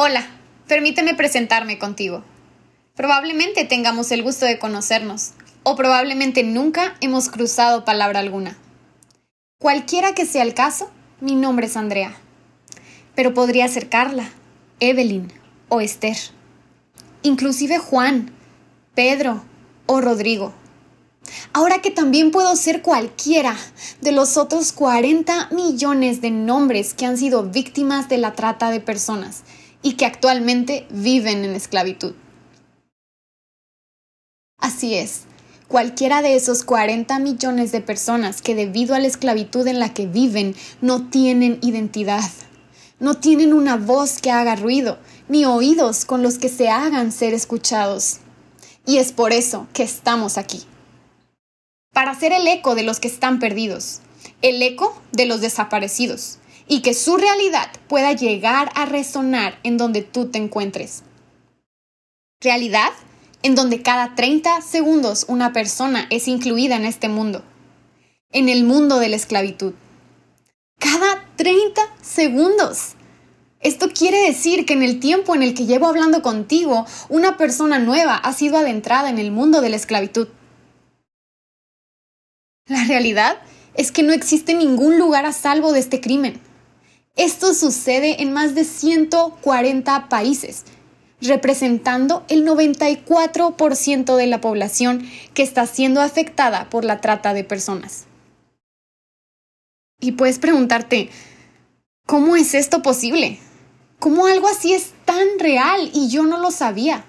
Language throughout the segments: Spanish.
Hola, permíteme presentarme contigo. Probablemente tengamos el gusto de conocernos, o probablemente nunca hemos cruzado palabra alguna. Cualquiera que sea el caso, mi nombre es Andrea. Pero podría ser Carla, Evelyn o Esther. Inclusive Juan, Pedro o Rodrigo. Ahora que también puedo ser cualquiera de los otros 40 millones de nombres que han sido víctimas de la trata de personas y que actualmente viven en esclavitud. Así es, cualquiera de esos 40 millones de personas que debido a la esclavitud en la que viven no tienen identidad, no tienen una voz que haga ruido, ni oídos con los que se hagan ser escuchados. Y es por eso que estamos aquí. Para ser el eco de los que están perdidos, el eco de los desaparecidos, y que su realidad pueda llegar a resonar en donde tú te encuentres. Realidad en donde cada 30 segundos una persona es incluida en este mundo, en el mundo de la esclavitud. Cada 30 segundos. Esto quiere decir que en el tiempo en el que llevo hablando contigo, una persona nueva ha sido adentrada en el mundo de la esclavitud. La realidad es que no existe ningún lugar a salvo de este crimen. Esto sucede en más de 140 países, representando el 94% de la población que está siendo afectada por la trata de personas. Y puedes preguntarte, ¿cómo es esto posible? ¿Cómo algo así es tan real y yo no lo sabía?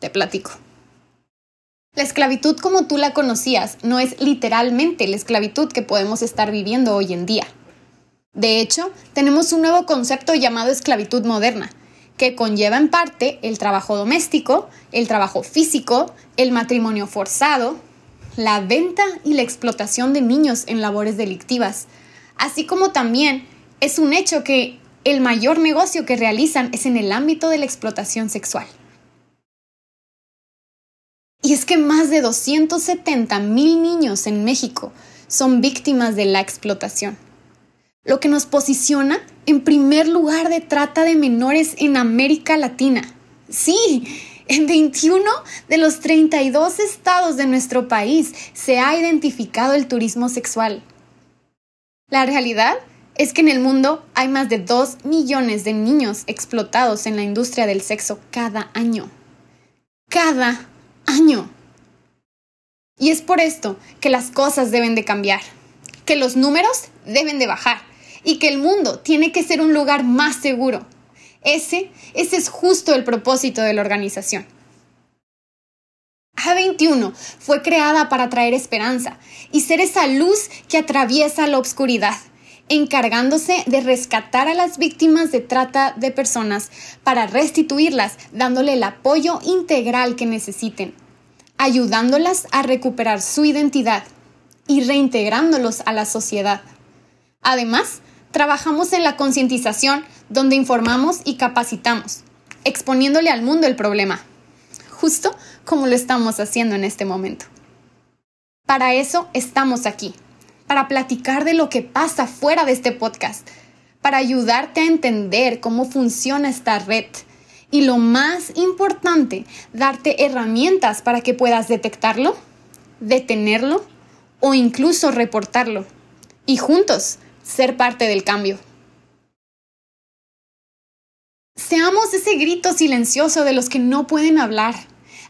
Te platico. La esclavitud como tú la conocías no es literalmente la esclavitud que podemos estar viviendo hoy en día. De hecho, tenemos un nuevo concepto llamado esclavitud moderna, que conlleva en parte el trabajo doméstico, el trabajo físico, el matrimonio forzado, la venta y la explotación de niños en labores delictivas, así como también es un hecho que el mayor negocio que realizan es en el ámbito de la explotación sexual. Y es que más de 270 mil niños en México son víctimas de la explotación lo que nos posiciona en primer lugar de trata de menores en América Latina. Sí, en 21 de los 32 estados de nuestro país se ha identificado el turismo sexual. La realidad es que en el mundo hay más de 2 millones de niños explotados en la industria del sexo cada año. Cada año. Y es por esto que las cosas deben de cambiar, que los números deben de bajar y que el mundo tiene que ser un lugar más seguro. Ese, ese es justo el propósito de la organización. A21 fue creada para traer esperanza y ser esa luz que atraviesa la oscuridad, encargándose de rescatar a las víctimas de trata de personas para restituirlas, dándole el apoyo integral que necesiten, ayudándolas a recuperar su identidad y reintegrándolos a la sociedad. Además, Trabajamos en la concientización donde informamos y capacitamos, exponiéndole al mundo el problema, justo como lo estamos haciendo en este momento. Para eso estamos aquí, para platicar de lo que pasa fuera de este podcast, para ayudarte a entender cómo funciona esta red y lo más importante, darte herramientas para que puedas detectarlo, detenerlo o incluso reportarlo. Y juntos ser parte del cambio. Seamos ese grito silencioso de los que no pueden hablar.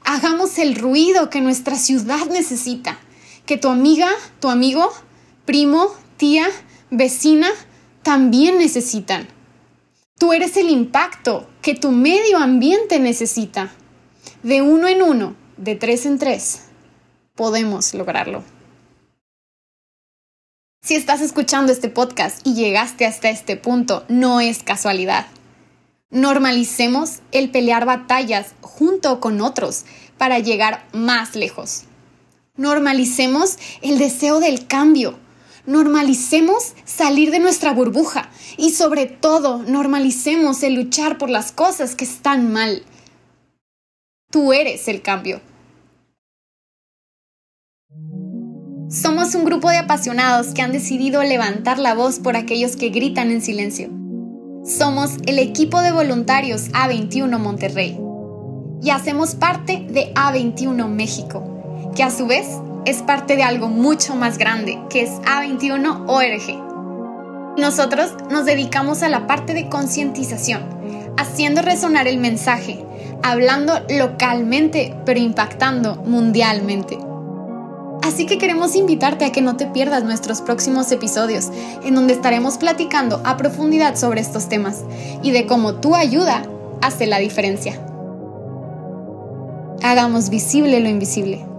Hagamos el ruido que nuestra ciudad necesita, que tu amiga, tu amigo, primo, tía, vecina también necesitan. Tú eres el impacto que tu medio ambiente necesita. De uno en uno, de tres en tres, podemos lograrlo. Si estás escuchando este podcast y llegaste hasta este punto, no es casualidad. Normalicemos el pelear batallas junto con otros para llegar más lejos. Normalicemos el deseo del cambio. Normalicemos salir de nuestra burbuja y sobre todo normalicemos el luchar por las cosas que están mal. Tú eres el cambio. Somos un grupo de apasionados que han decidido levantar la voz por aquellos que gritan en silencio. Somos el equipo de voluntarios A21 Monterrey y hacemos parte de A21 México, que a su vez es parte de algo mucho más grande, que es A21 ORG. Nosotros nos dedicamos a la parte de concientización, haciendo resonar el mensaje, hablando localmente, pero impactando mundialmente. Así que queremos invitarte a que no te pierdas nuestros próximos episodios, en donde estaremos platicando a profundidad sobre estos temas y de cómo tu ayuda hace la diferencia. Hagamos visible lo invisible.